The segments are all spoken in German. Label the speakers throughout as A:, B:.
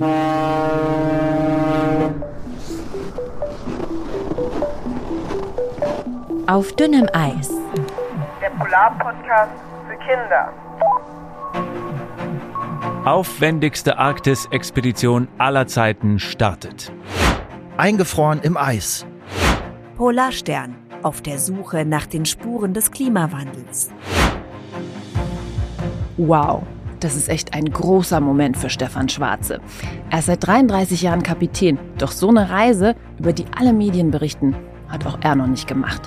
A: Auf dünnem Eis.
B: Der Polar-Podcast für Kinder.
C: Aufwendigste Arktis-Expedition aller Zeiten startet.
D: Eingefroren im Eis.
A: Polarstern auf der Suche nach den Spuren des Klimawandels.
E: Wow, das ist echt ein großer Moment für Stefan Schwarze. Er ist seit 33 Jahren Kapitän, doch so eine Reise, über die alle Medien berichten, hat auch er noch nicht gemacht.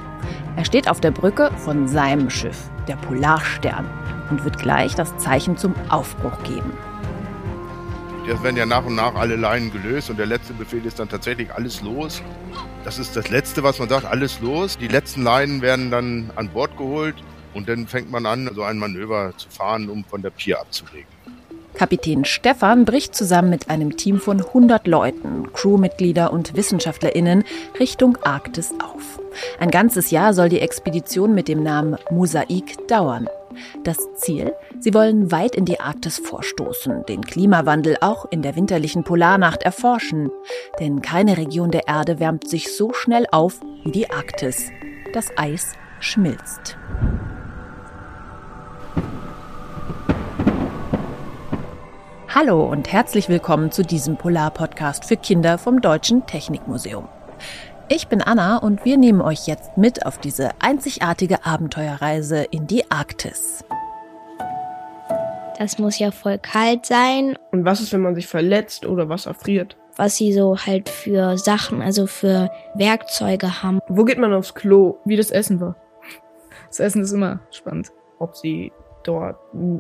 E: Er steht auf der Brücke von seinem Schiff, der Polarstern, und wird gleich das Zeichen zum Aufbruch geben.
F: Jetzt werden ja nach und nach alle Leinen gelöst und der letzte Befehl ist dann tatsächlich alles los. Das ist das Letzte, was man sagt, alles los. Die letzten Leinen werden dann an Bord geholt und dann fängt man an, so ein Manöver zu fahren, um von der Pier abzulegen.
E: Kapitän Stefan bricht zusammen mit einem Team von 100 Leuten, Crewmitglieder und WissenschaftlerInnen Richtung Arktis auf. Ein ganzes Jahr soll die Expedition mit dem Namen Mosaik dauern. Das Ziel? Sie wollen weit in die Arktis vorstoßen, den Klimawandel auch in der winterlichen Polarnacht erforschen. Denn keine Region der Erde wärmt sich so schnell auf wie die Arktis. Das Eis schmilzt. Hallo und herzlich willkommen zu diesem Polar-Podcast für Kinder vom Deutschen Technikmuseum. Ich bin Anna und wir nehmen euch jetzt mit auf diese einzigartige Abenteuerreise in die Arktis.
G: Das muss ja voll kalt sein.
H: Und was ist, wenn man sich verletzt oder was erfriert?
G: Was sie so halt für Sachen, also für Werkzeuge haben.
H: Wo geht man aufs Klo? Wie das Essen war. Das Essen ist immer spannend. Ob sie dort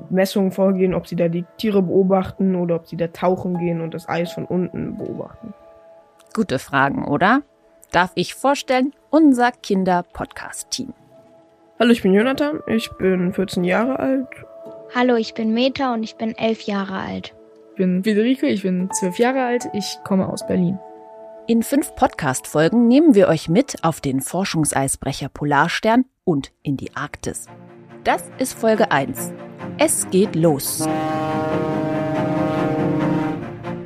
H: Messungen vorgehen, ob sie da die Tiere beobachten oder ob sie da tauchen gehen und das Eis von unten beobachten.
E: Gute Fragen, oder? Darf ich vorstellen, unser Kinder-Podcast-Team.
H: Hallo, ich bin Jonathan, ich bin 14 Jahre alt.
G: Hallo, ich bin Meta und ich bin 11 Jahre alt.
I: Ich bin Friederike, ich bin 12 Jahre alt, ich komme aus Berlin.
E: In fünf Podcast-Folgen nehmen wir euch mit auf den Forschungseisbrecher Polarstern und in die Arktis. Das ist Folge 1. Es geht los.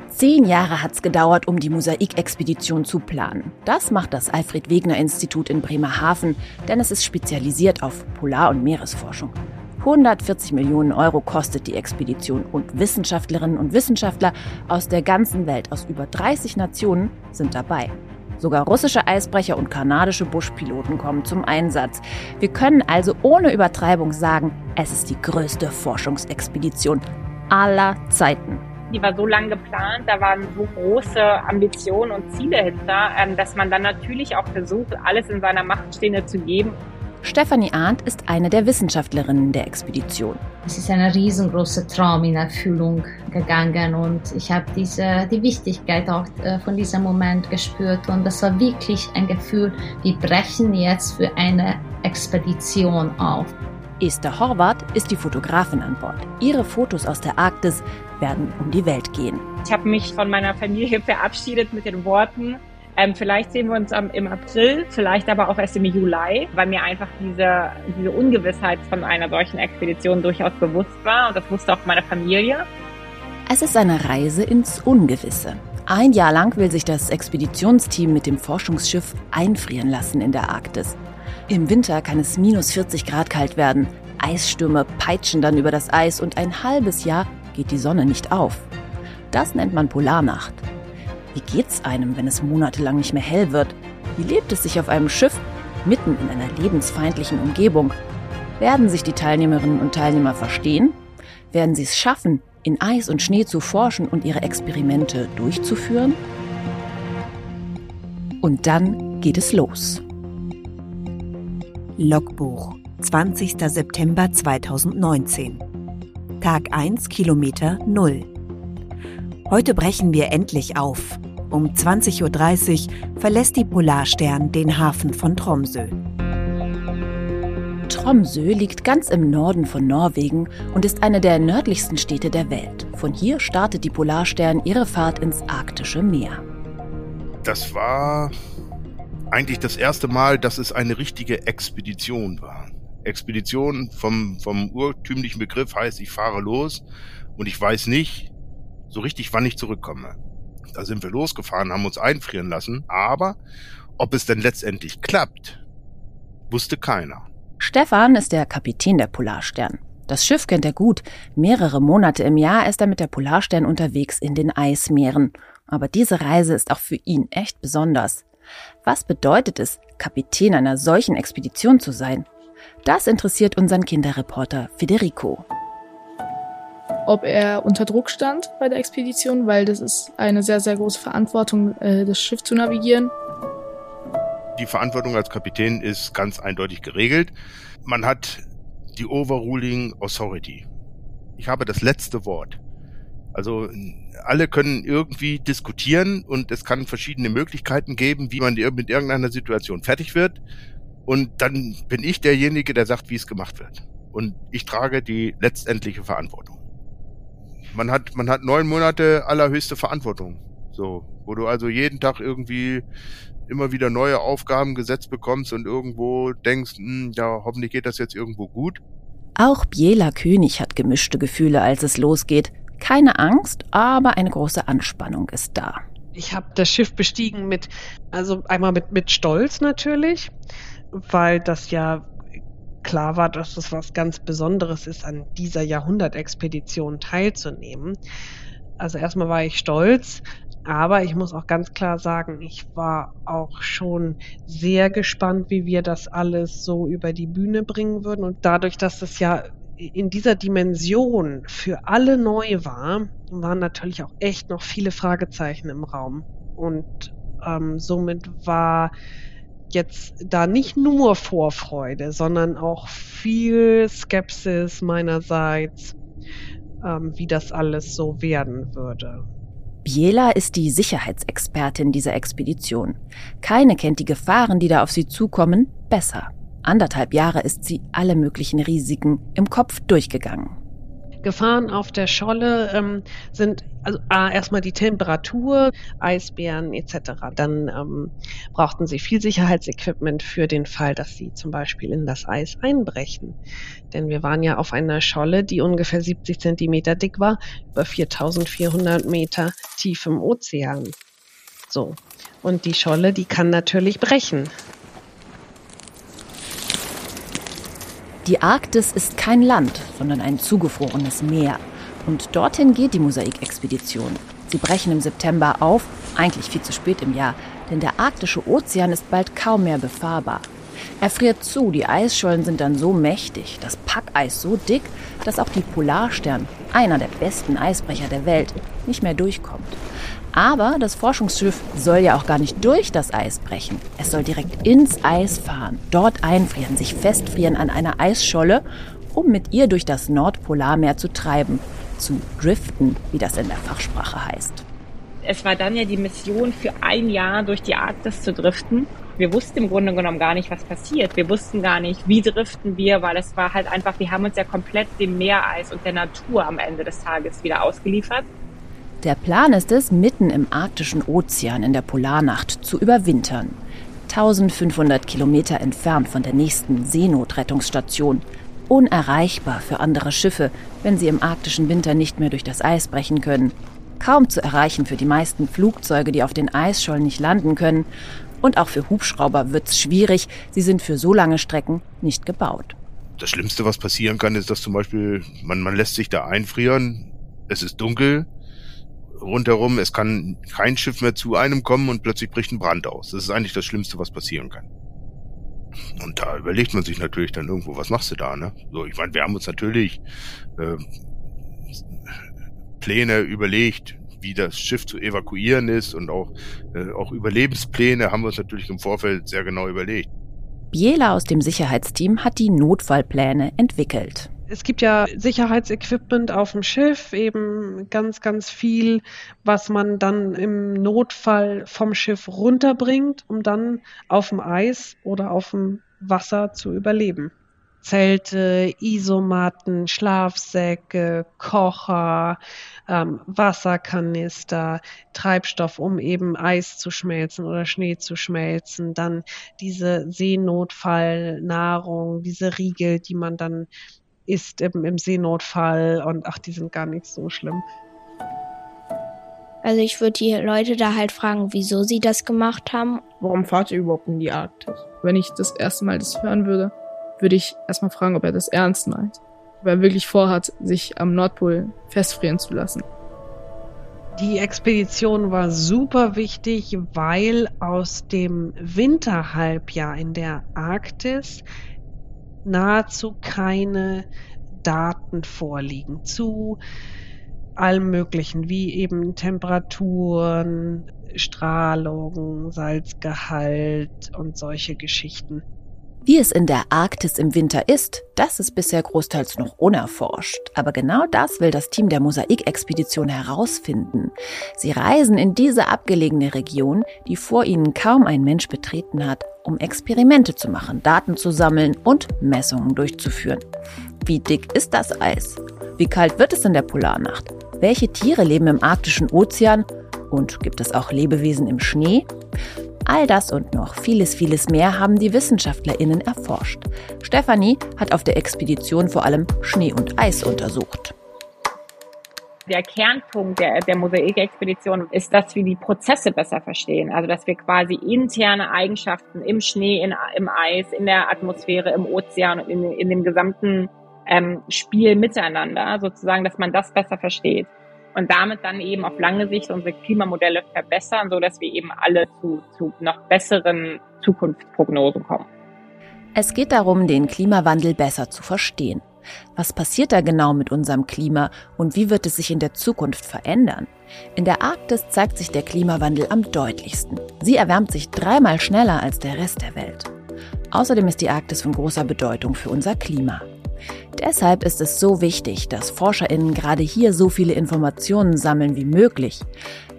E: Zehn Jahre hat's gedauert, um die Mosaikexpedition zu planen. Das macht das Alfred Wegener Institut in Bremerhaven, denn es ist spezialisiert auf Polar- und Meeresforschung. 140 Millionen Euro kostet die Expedition und Wissenschaftlerinnen und Wissenschaftler aus der ganzen Welt, aus über 30 Nationen, sind dabei. Sogar russische Eisbrecher und kanadische Buschpiloten kommen zum Einsatz. Wir können also ohne Übertreibung sagen, es ist die größte Forschungsexpedition aller Zeiten.
J: Die war so lang geplant, da waren so große Ambitionen und Ziele hinter, ähm, dass man dann natürlich auch versucht, alles in seiner Macht Stehende zu geben.
E: Stefanie Arndt ist eine der Wissenschaftlerinnen der Expedition.
K: Es ist ein riesengroßer Traum in Erfüllung gegangen und ich habe diese, die Wichtigkeit auch äh, von diesem Moment gespürt und das war wirklich ein Gefühl, wir brechen jetzt für eine Expedition auf.
E: Esther Horvath ist die Fotografin an Bord. Ihre Fotos aus der Arktis werden um die Welt gehen.
J: Ich habe mich von meiner Familie verabschiedet mit den Worten, ähm, vielleicht sehen wir uns am, im April, vielleicht aber auch erst im Juli, weil mir einfach diese, diese Ungewissheit von einer solchen Expedition durchaus bewusst war und das wusste auch meine Familie.
E: Es ist eine Reise ins Ungewisse. Ein Jahr lang will sich das Expeditionsteam mit dem Forschungsschiff einfrieren lassen in der Arktis. Im Winter kann es minus 40 Grad kalt werden. Eisstürme peitschen dann über das Eis und ein halbes Jahr geht die Sonne nicht auf. Das nennt man Polarnacht. Wie geht's einem, wenn es monatelang nicht mehr hell wird? Wie lebt es sich auf einem Schiff mitten in einer lebensfeindlichen Umgebung? Werden sich die Teilnehmerinnen und Teilnehmer verstehen? Werden sie es schaffen, in Eis und Schnee zu forschen und ihre Experimente durchzuführen? Und dann geht es los.
A: Logbuch, 20. September 2019. Tag 1, Kilometer 0. Heute brechen wir endlich auf. Um 20.30 Uhr verlässt die Polarstern den Hafen von Tromsø.
E: Tromsø liegt ganz im Norden von Norwegen und ist eine der nördlichsten Städte der Welt. Von hier startet die Polarstern ihre Fahrt ins arktische Meer.
F: Das war eigentlich das erste Mal, dass es eine richtige Expedition war. Expedition vom, vom urtümlichen Begriff heißt, ich fahre los und ich weiß nicht, so richtig, wann ich zurückkomme. Da sind wir losgefahren, haben uns einfrieren lassen, aber ob es denn letztendlich klappt, wusste keiner.
E: Stefan ist der Kapitän der Polarstern. Das Schiff kennt er gut. Mehrere Monate im Jahr ist er mit der Polarstern unterwegs in den Eismeeren. Aber diese Reise ist auch für ihn echt besonders. Was bedeutet es, Kapitän einer solchen Expedition zu sein? Das interessiert unseren Kinderreporter Federico.
I: Ob er unter Druck stand bei der Expedition, weil das ist eine sehr, sehr große Verantwortung, äh, das Schiff zu navigieren.
F: Die Verantwortung als Kapitän ist ganz eindeutig geregelt. Man hat die Overruling Authority. Ich habe das letzte Wort. Also alle können irgendwie diskutieren und es kann verschiedene Möglichkeiten geben, wie man mit irgendeiner Situation fertig wird. Und dann bin ich derjenige, der sagt, wie es gemacht wird. Und ich trage die letztendliche Verantwortung. Man hat, man hat neun Monate allerhöchste Verantwortung. So, wo du also jeden Tag irgendwie immer wieder neue Aufgaben gesetzt bekommst und irgendwo denkst, hm, ja, hoffentlich geht das jetzt irgendwo gut.
E: Auch Biela König hat gemischte Gefühle, als es losgeht. Keine Angst, aber eine große Anspannung ist da.
L: Ich habe das Schiff bestiegen mit, also einmal mit, mit Stolz natürlich, weil das ja klar war, dass es was ganz Besonderes ist, an dieser Jahrhundertexpedition teilzunehmen. Also erstmal war ich stolz, aber ich muss auch ganz klar sagen, ich war auch schon sehr gespannt, wie wir das alles so über die Bühne bringen würden. Und dadurch, dass es ja in dieser Dimension für alle neu war, waren natürlich auch echt noch viele Fragezeichen im Raum. Und ähm, somit war jetzt da nicht nur Vorfreude, sondern auch viel Skepsis meinerseits, ähm, wie das alles so werden würde.
E: Biela ist die Sicherheitsexpertin dieser Expedition. Keine kennt die Gefahren, die da auf sie zukommen, besser. Anderthalb Jahre ist sie alle möglichen Risiken im Kopf durchgegangen.
L: Gefahren auf der Scholle ähm, sind also A, erstmal die Temperatur, Eisbären etc. Dann ähm, brauchten sie viel Sicherheitsequipment für den Fall, dass sie zum Beispiel in das Eis einbrechen. Denn wir waren ja auf einer Scholle, die ungefähr 70 Zentimeter dick war, über 4400 Meter tief im Ozean. So. Und die Scholle, die kann natürlich brechen.
E: Die Arktis ist kein Land, sondern ein zugefrorenes Meer. Und dorthin geht die Mosaikexpedition. Sie brechen im September auf, eigentlich viel zu spät im Jahr, denn der arktische Ozean ist bald kaum mehr befahrbar. Er friert zu, die Eisschollen sind dann so mächtig, das Packeis so dick, dass auch die Polarstern, einer der besten Eisbrecher der Welt, nicht mehr durchkommt. Aber das Forschungsschiff soll ja auch gar nicht durch das Eis brechen. Es soll direkt ins Eis fahren, dort einfrieren, sich festfrieren an einer Eisscholle, um mit ihr durch das Nordpolarmeer zu treiben, zu driften, wie das in der Fachsprache heißt.
J: Es war dann ja die Mission, für ein Jahr durch die Arktis zu driften. Wir wussten im Grunde genommen gar nicht, was passiert. Wir wussten gar nicht, wie driften wir, weil es war halt einfach, wir haben uns ja komplett dem Meereis und der Natur am Ende des Tages wieder ausgeliefert.
E: Der Plan ist es, mitten im arktischen Ozean in der Polarnacht zu überwintern. 1500 Kilometer entfernt von der nächsten Seenotrettungsstation. Unerreichbar für andere Schiffe, wenn sie im arktischen Winter nicht mehr durch das Eis brechen können. Kaum zu erreichen für die meisten Flugzeuge, die auf den Eisschollen nicht landen können. Und auch für Hubschrauber wird's schwierig, sie sind für so lange Strecken nicht gebaut.
F: Das Schlimmste, was passieren kann, ist, dass zum Beispiel man, man lässt sich da einfrieren, es ist dunkel, rundherum, es kann kein Schiff mehr zu einem kommen und plötzlich bricht ein Brand aus. Das ist eigentlich das Schlimmste, was passieren kann. Und da überlegt man sich natürlich dann irgendwo, was machst du da, ne? So, ich meine, wir haben uns natürlich äh, Pläne überlegt, wie das Schiff zu evakuieren ist und auch, äh, auch Überlebenspläne haben wir uns natürlich im Vorfeld sehr genau überlegt.
E: Biela aus dem Sicherheitsteam hat die Notfallpläne entwickelt.
L: Es gibt ja Sicherheitsequipment auf dem Schiff, eben ganz, ganz viel, was man dann im Notfall vom Schiff runterbringt, um dann auf dem Eis oder auf dem Wasser zu überleben. Zelte, Isomatten, Schlafsäcke, Kocher, ähm, Wasserkanister, Treibstoff, um eben Eis zu schmelzen oder Schnee zu schmelzen, dann diese Seenotfallnahrung, diese Riegel, die man dann ist im, im Seenotfall und ach, die sind gar nicht so schlimm.
G: Also ich würde die Leute da halt fragen, wieso sie das gemacht haben.
H: Warum fahrt ihr überhaupt in die Arktis?
I: Wenn ich das erste Mal das hören würde, würde ich erstmal fragen, ob er das ernst meint. Ob er wirklich vorhat, sich am Nordpol festfrieren zu lassen.
L: Die Expedition war super wichtig, weil aus dem Winterhalbjahr in der Arktis nahezu keine Daten vorliegen zu allem Möglichen, wie eben Temperaturen, Strahlung, Salzgehalt und solche Geschichten.
E: Wie es in der Arktis im Winter ist, das ist bisher großteils noch unerforscht. Aber genau das will das Team der Mosaikexpedition herausfinden. Sie reisen in diese abgelegene Region, die vor ihnen kaum ein Mensch betreten hat, um Experimente zu machen, Daten zu sammeln und Messungen durchzuführen. Wie dick ist das Eis? Wie kalt wird es in der Polarnacht? Welche Tiere leben im arktischen Ozean? Und gibt es auch Lebewesen im Schnee? All das und noch vieles, vieles mehr haben die WissenschaftlerInnen erforscht. Stefanie hat auf der Expedition vor allem Schnee und Eis untersucht.
J: Der Kernpunkt der, der Mosaikexpedition ist, dass wir die Prozesse besser verstehen. Also, dass wir quasi interne Eigenschaften im Schnee, in, im Eis, in der Atmosphäre, im Ozean und in, in dem gesamten ähm, Spiel miteinander, sozusagen, dass man das besser versteht und damit dann eben auf lange Sicht unsere Klimamodelle verbessern, so dass wir eben alle zu, zu noch besseren Zukunftsprognosen kommen.
E: Es geht darum, den Klimawandel besser zu verstehen. Was passiert da genau mit unserem Klima und wie wird es sich in der Zukunft verändern? In der Arktis zeigt sich der Klimawandel am deutlichsten. Sie erwärmt sich dreimal schneller als der Rest der Welt. Außerdem ist die Arktis von großer Bedeutung für unser Klima. Deshalb ist es so wichtig, dass Forscherinnen gerade hier so viele Informationen sammeln wie möglich.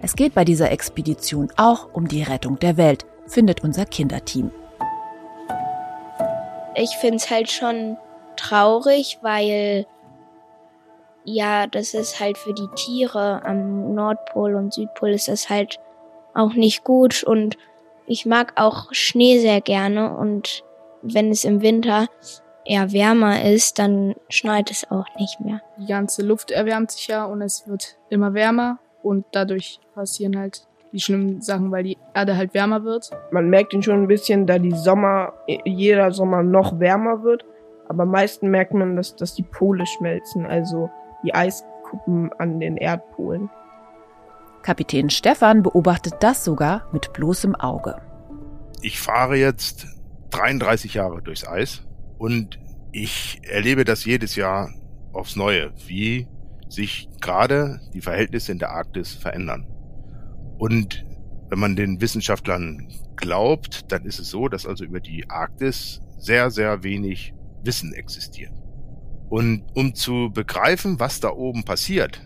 E: Es geht bei dieser Expedition auch um die Rettung der Welt, findet unser Kinderteam.
G: Ich finde es halt schon traurig, weil ja, das ist halt für die Tiere am Nordpol und Südpol ist das halt auch nicht gut und ich mag auch Schnee sehr gerne und wenn es im Winter eher wärmer ist, dann schneit es auch nicht mehr.
I: Die ganze Luft erwärmt sich ja und es wird immer wärmer und dadurch passieren halt die schlimmen Sachen, weil die Erde halt wärmer wird.
H: Man merkt ihn schon ein bisschen, da die Sommer, jeder Sommer noch wärmer wird. Aber am meisten merkt man, dass, dass die Pole schmelzen, also die Eiskuppen an den Erdpolen.
E: Kapitän Stefan beobachtet das sogar mit bloßem Auge.
F: Ich fahre jetzt 33 Jahre durchs Eis und ich erlebe das jedes Jahr aufs Neue, wie sich gerade die Verhältnisse in der Arktis verändern. Und wenn man den Wissenschaftlern glaubt, dann ist es so, dass also über die Arktis sehr, sehr wenig Wissen existiert. Und um zu begreifen, was da oben passiert,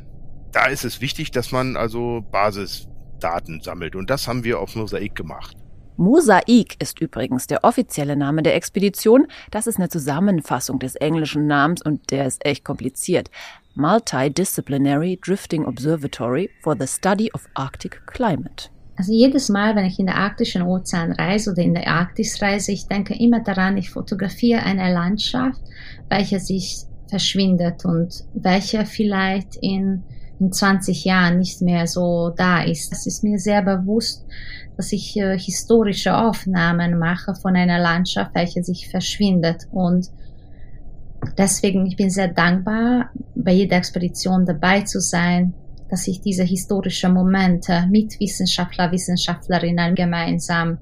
F: da ist es wichtig, dass man also Basisdaten sammelt. Und das haben wir auf Mosaik gemacht.
E: Mosaik ist übrigens der offizielle Name der Expedition. Das ist eine Zusammenfassung des englischen Namens und der ist echt kompliziert. Multidisciplinary Drifting Observatory for the Study of Arctic Climate.
K: Also jedes Mal, wenn ich in der arktischen Ozean reise oder in der Arktis reise, ich denke immer daran, ich fotografiere eine Landschaft, welche sich verschwindet und welche vielleicht in, in 20 Jahren nicht mehr so da ist. Es ist mir sehr bewusst, dass ich äh, historische Aufnahmen mache von einer Landschaft, welche sich verschwindet. Und deswegen, ich bin sehr dankbar, bei jeder Expedition dabei zu sein, dass ich diese historischen Momente mit Wissenschaftler, Wissenschaftlerinnen gemeinsam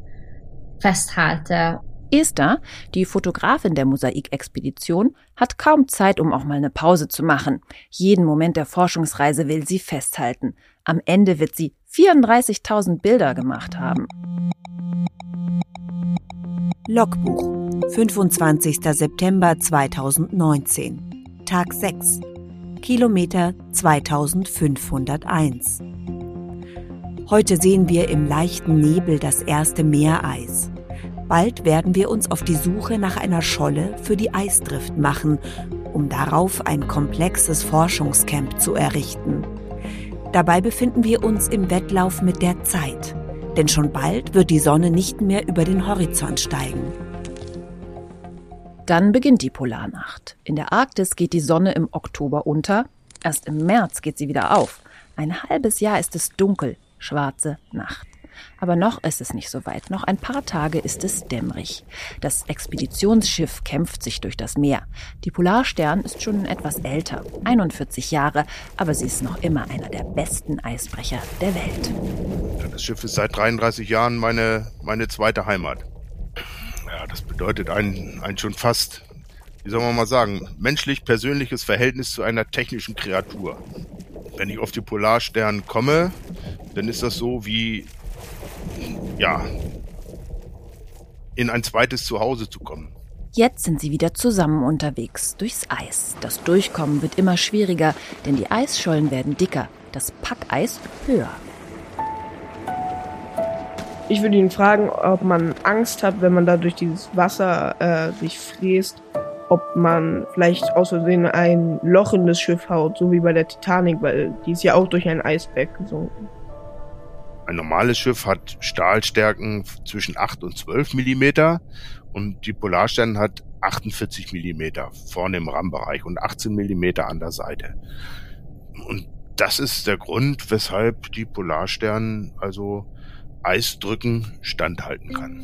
K: festhalte.
E: Esther, die Fotografin der Mosaikexpedition, hat kaum Zeit, um auch mal eine Pause zu machen. Jeden Moment der Forschungsreise will sie festhalten. Am Ende wird sie 34.000 Bilder gemacht haben.
A: Logbuch 25. September 2019 Tag 6 Kilometer 2501 Heute sehen wir im leichten Nebel das erste Meereis. Bald werden wir uns auf die Suche nach einer Scholle für die Eisdrift machen, um darauf ein komplexes Forschungscamp zu errichten. Dabei befinden wir uns im Wettlauf mit der Zeit, denn schon bald wird die Sonne nicht mehr über den Horizont steigen.
E: Dann beginnt die Polarnacht. In der Arktis geht die Sonne im Oktober unter, erst im März geht sie wieder auf. Ein halbes Jahr ist es dunkel, schwarze Nacht. Aber noch ist es nicht so weit. Noch ein paar Tage ist es dämmerig. Das Expeditionsschiff kämpft sich durch das Meer. Die Polarstern ist schon etwas älter, 41 Jahre, aber sie ist noch immer einer der besten Eisbrecher der Welt.
F: Das Schiff ist seit 33 Jahren meine, meine zweite Heimat. Ja, das bedeutet ein, ein schon fast, wie soll man mal sagen, menschlich persönliches Verhältnis zu einer technischen Kreatur. Wenn ich auf die Polarstern komme, dann ist das so wie ja, in ein zweites Zuhause zu kommen.
E: Jetzt sind sie wieder zusammen unterwegs, durchs Eis. Das Durchkommen wird immer schwieriger, denn die Eisschollen werden dicker, das Packeis höher.
H: Ich würde ihn fragen, ob man Angst hat, wenn man da durch dieses Wasser äh, sich fräst, ob man vielleicht aus Versehen ein Loch in das Schiff haut, so wie bei der Titanic, weil die ist ja auch durch ein Eisberg gesunken.
F: Ein normales Schiff hat Stahlstärken zwischen 8 und 12 Millimeter und die Polarstern hat 48 Millimeter vorne im Rammbereich und 18 Millimeter an der Seite. Und das ist der Grund, weshalb die Polarstern also Eisdrücken standhalten kann.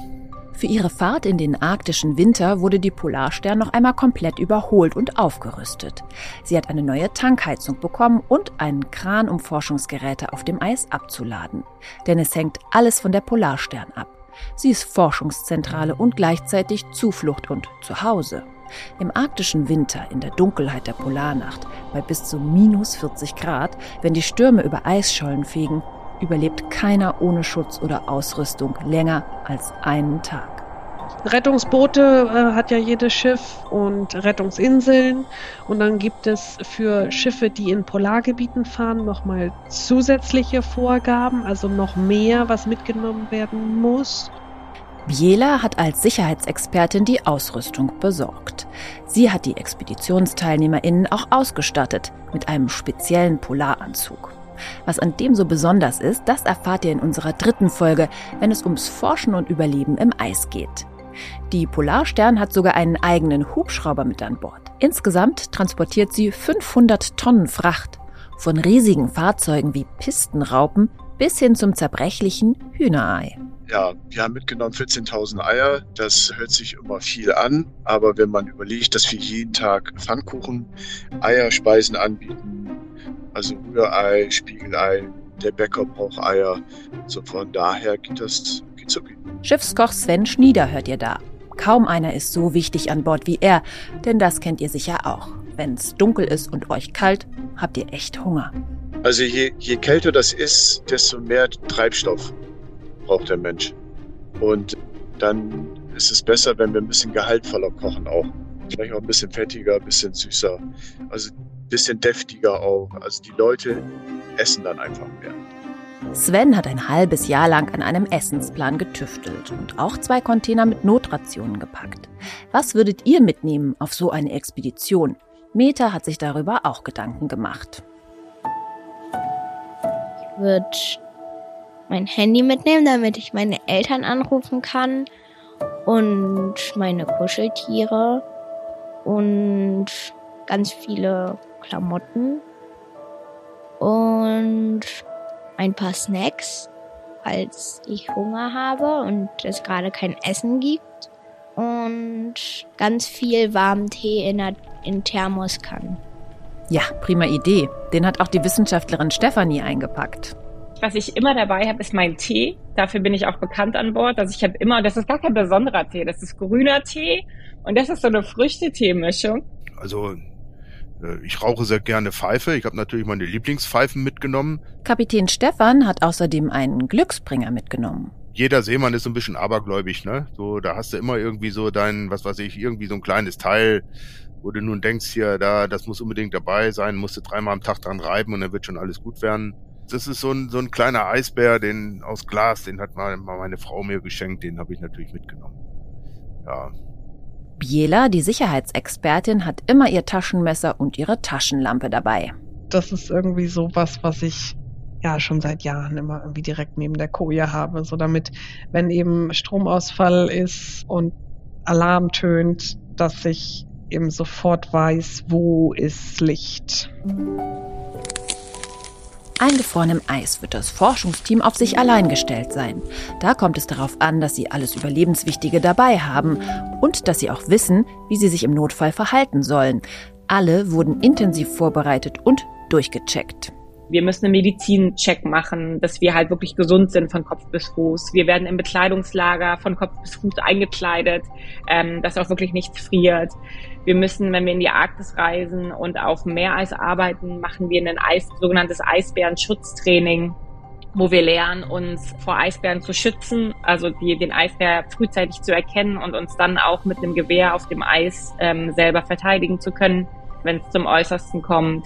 E: Für ihre Fahrt in den arktischen Winter wurde die Polarstern noch einmal komplett überholt und aufgerüstet. Sie hat eine neue Tankheizung bekommen und einen Kran, um Forschungsgeräte auf dem Eis abzuladen. Denn es hängt alles von der Polarstern ab. Sie ist Forschungszentrale und gleichzeitig Zuflucht und Zuhause. Im arktischen Winter, in der Dunkelheit der Polarnacht, bei bis zu minus 40 Grad, wenn die Stürme über Eisschollen fegen, überlebt keiner ohne Schutz oder Ausrüstung länger als einen Tag.
L: Rettungsboote äh, hat ja jedes Schiff und Rettungsinseln. Und dann gibt es für Schiffe, die in Polargebieten fahren, nochmal zusätzliche Vorgaben, also noch mehr, was mitgenommen werden muss.
E: Biela hat als Sicherheitsexpertin die Ausrüstung besorgt. Sie hat die ExpeditionsteilnehmerInnen auch ausgestattet mit einem speziellen Polaranzug. Was an dem so besonders ist, das erfahrt ihr in unserer dritten Folge, wenn es ums Forschen und Überleben im Eis geht. Die Polarstern hat sogar einen eigenen Hubschrauber mit an Bord. Insgesamt transportiert sie 500 Tonnen Fracht. Von riesigen Fahrzeugen wie Pistenraupen bis hin zum zerbrechlichen Hühnerei.
M: Ja, wir haben mitgenommen 14.000 Eier. Das hört sich immer viel an, aber wenn man überlegt, dass wir jeden Tag Pfannkuchen, Eierspeisen anbieten, also Rührei, Spiegelei, der Bäcker braucht Eier. So von daher geht das geht so gut.
E: Schiffskoch Sven Schnieder hört ihr da. Kaum einer ist so wichtig an Bord wie er, denn das kennt ihr sicher auch. Wenn's dunkel ist und euch kalt, habt ihr echt Hunger.
M: Also je, je kälter das ist, desto mehr Treibstoff braucht der Mensch. Und dann ist es besser, wenn wir ein bisschen gehaltvoller kochen auch. Vielleicht auch ein bisschen fettiger, ein bisschen süßer. Also ein bisschen deftiger auch. Also die Leute essen dann einfach mehr.
E: Sven hat ein halbes Jahr lang an einem Essensplan getüftelt und auch zwei Container mit Notrationen gepackt. Was würdet ihr mitnehmen auf so eine Expedition? Meta hat sich darüber auch Gedanken gemacht.
G: Würde mein Handy mitnehmen, damit ich meine Eltern anrufen kann und meine Kuscheltiere und ganz viele Klamotten und ein paar Snacks, falls ich Hunger habe und es gerade kein Essen gibt. Und ganz viel warmen Tee in, der, in Thermoskannen.
E: Ja, prima Idee. Den hat auch die Wissenschaftlerin Stefanie eingepackt.
J: Was ich immer dabei habe, ist mein Tee. Dafür bin ich auch bekannt an Bord. Also ich habe immer, das ist gar kein besonderer Tee, das ist grüner Tee und das ist so eine Früchtetee-Mischung.
F: Also äh, ich rauche sehr gerne Pfeife. Ich habe natürlich meine Lieblingspfeifen mitgenommen.
E: Kapitän Stefan hat außerdem einen Glücksbringer mitgenommen.
F: Jeder Seemann ist so ein bisschen abergläubig, ne? So, da hast du immer irgendwie so dein, was weiß ich, irgendwie so ein kleines Teil, wo du nun denkst, hier, da, das muss unbedingt dabei sein, musst du dreimal am Tag dran reiben und dann wird schon alles gut werden. Das ist so ein, so ein kleiner Eisbär, den aus Glas, den hat mal, mal meine Frau mir geschenkt, den habe ich natürlich mitgenommen. Ja,
E: Biela, die Sicherheitsexpertin, hat immer ihr Taschenmesser und ihre Taschenlampe dabei.
L: Das ist irgendwie so was, was ich ja schon seit Jahren immer irgendwie direkt neben der Koje habe, so damit, wenn eben Stromausfall ist und Alarm tönt, dass ich eben sofort weiß, wo ist Licht.
E: Eingefroren im Eis wird das Forschungsteam auf sich allein gestellt sein. Da kommt es darauf an, dass sie alles Überlebenswichtige dabei haben und dass sie auch wissen, wie sie sich im Notfall verhalten sollen. Alle wurden intensiv vorbereitet und durchgecheckt.
J: Wir müssen einen Medizincheck machen, dass wir halt wirklich gesund sind von Kopf bis Fuß. Wir werden im Bekleidungslager von Kopf bis Fuß eingekleidet, ähm, dass auch wirklich nichts friert. Wir müssen, wenn wir in die Arktis reisen und auf Meereis arbeiten, machen wir ein Eis, sogenanntes Eisbärenschutztraining, wo wir lernen, uns vor Eisbären zu schützen, also die, den Eisbär frühzeitig zu erkennen und uns dann auch mit einem Gewehr auf dem Eis ähm, selber verteidigen zu können, wenn es zum Äußersten kommt.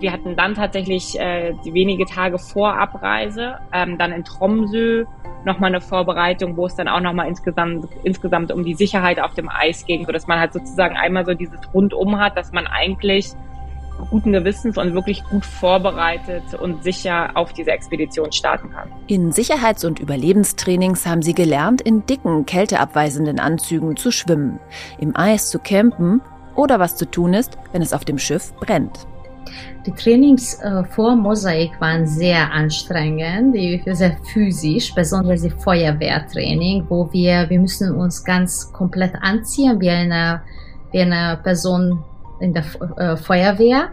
J: Wir hatten dann tatsächlich äh, wenige Tage vor Abreise, ähm, dann in Tromsø nochmal eine Vorbereitung, wo es dann auch nochmal insgesamt, insgesamt um die Sicherheit auf dem Eis ging, sodass man halt sozusagen einmal so dieses Rundum hat, dass man eigentlich guten Gewissens und wirklich gut vorbereitet und sicher auf diese Expedition starten kann.
E: In Sicherheits- und Überlebenstrainings haben sie gelernt, in dicken, kälteabweisenden Anzügen zu schwimmen, im Eis zu campen oder was zu tun ist, wenn es auf dem Schiff brennt.
K: Die Trainings äh, vor Mosaik waren sehr anstrengend, sehr physisch, besonders die Feuerwehrtraining, wo wir, wir müssen uns ganz komplett anziehen, wie eine, wie eine Person in der äh, Feuerwehr,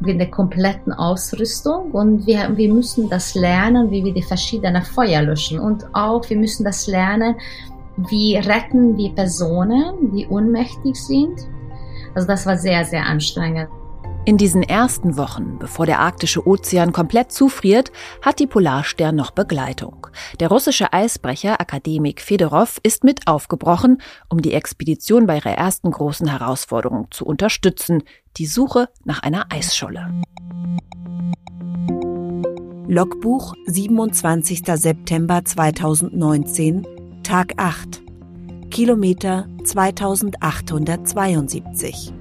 K: mit der kompletten Ausrüstung und wir, wir müssen das lernen, wie wir die verschiedenen Feuer löschen und auch wir müssen das lernen, wie retten wir Personen, die ohnmächtig sind. Also das war sehr, sehr anstrengend.
E: In diesen ersten Wochen, bevor der arktische Ozean komplett zufriert, hat die Polarstern noch Begleitung. Der russische Eisbrecher Akademik Fedorov ist mit aufgebrochen, um die Expedition bei ihrer ersten großen Herausforderung zu unterstützen, die Suche nach einer Eisscholle.
A: Logbuch 27. September 2019, Tag 8, Kilometer 2872.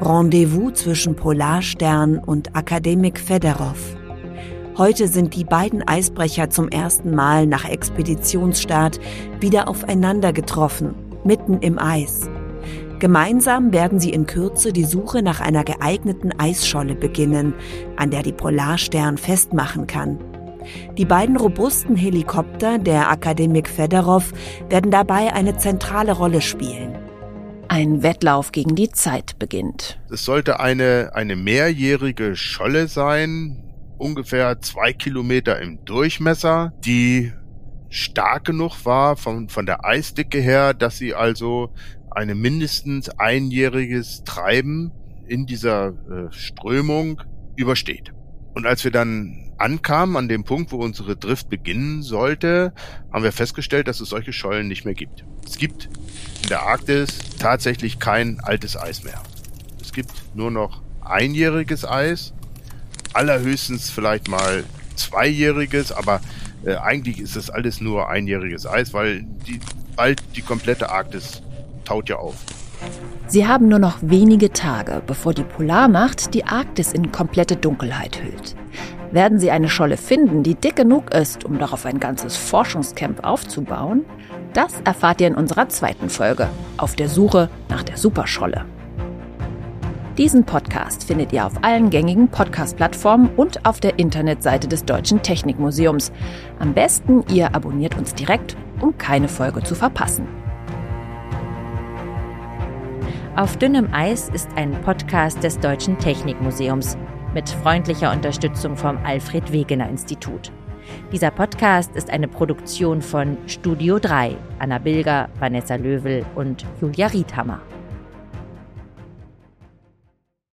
A: Rendezvous zwischen Polarstern und Akademik Fedorov. Heute sind die beiden Eisbrecher zum ersten Mal nach Expeditionsstart wieder aufeinander getroffen, mitten im Eis. Gemeinsam werden sie in Kürze die Suche nach einer geeigneten Eisscholle beginnen, an der die Polarstern festmachen kann. Die beiden robusten Helikopter der Akademik Fedorov werden dabei eine zentrale Rolle spielen.
E: Ein Wettlauf gegen die Zeit beginnt.
F: Es sollte eine, eine mehrjährige Scholle sein, ungefähr zwei Kilometer im Durchmesser, die stark genug war von, von der Eisdicke her, dass sie also eine mindestens einjähriges Treiben in dieser äh, Strömung übersteht. Und als wir dann ankamen an dem Punkt, wo unsere Drift beginnen sollte, haben wir festgestellt, dass es solche Schollen nicht mehr gibt. Es gibt in der Arktis tatsächlich kein altes Eis mehr. Es gibt nur noch einjähriges Eis, allerhöchstens vielleicht mal zweijähriges, aber äh, eigentlich ist das alles nur einjähriges Eis, weil die, bald die komplette Arktis taut ja auf.
E: Sie haben nur noch wenige Tage, bevor die Polarnacht die Arktis in komplette Dunkelheit hüllt. Werden Sie eine Scholle finden, die dick genug ist, um darauf ein ganzes Forschungscamp aufzubauen? Das erfahrt ihr in unserer zweiten Folge auf der Suche nach der Superscholle. Diesen Podcast findet ihr auf allen gängigen Podcast-Plattformen und auf der Internetseite des Deutschen Technikmuseums. Am besten ihr abonniert uns direkt, um keine Folge zu verpassen.
N: Auf dünnem Eis ist ein Podcast des Deutschen Technikmuseums mit freundlicher Unterstützung vom Alfred Wegener Institut. Dieser Podcast ist eine Produktion von Studio 3, Anna Bilger, Vanessa Löwel und Julia Riedhammer.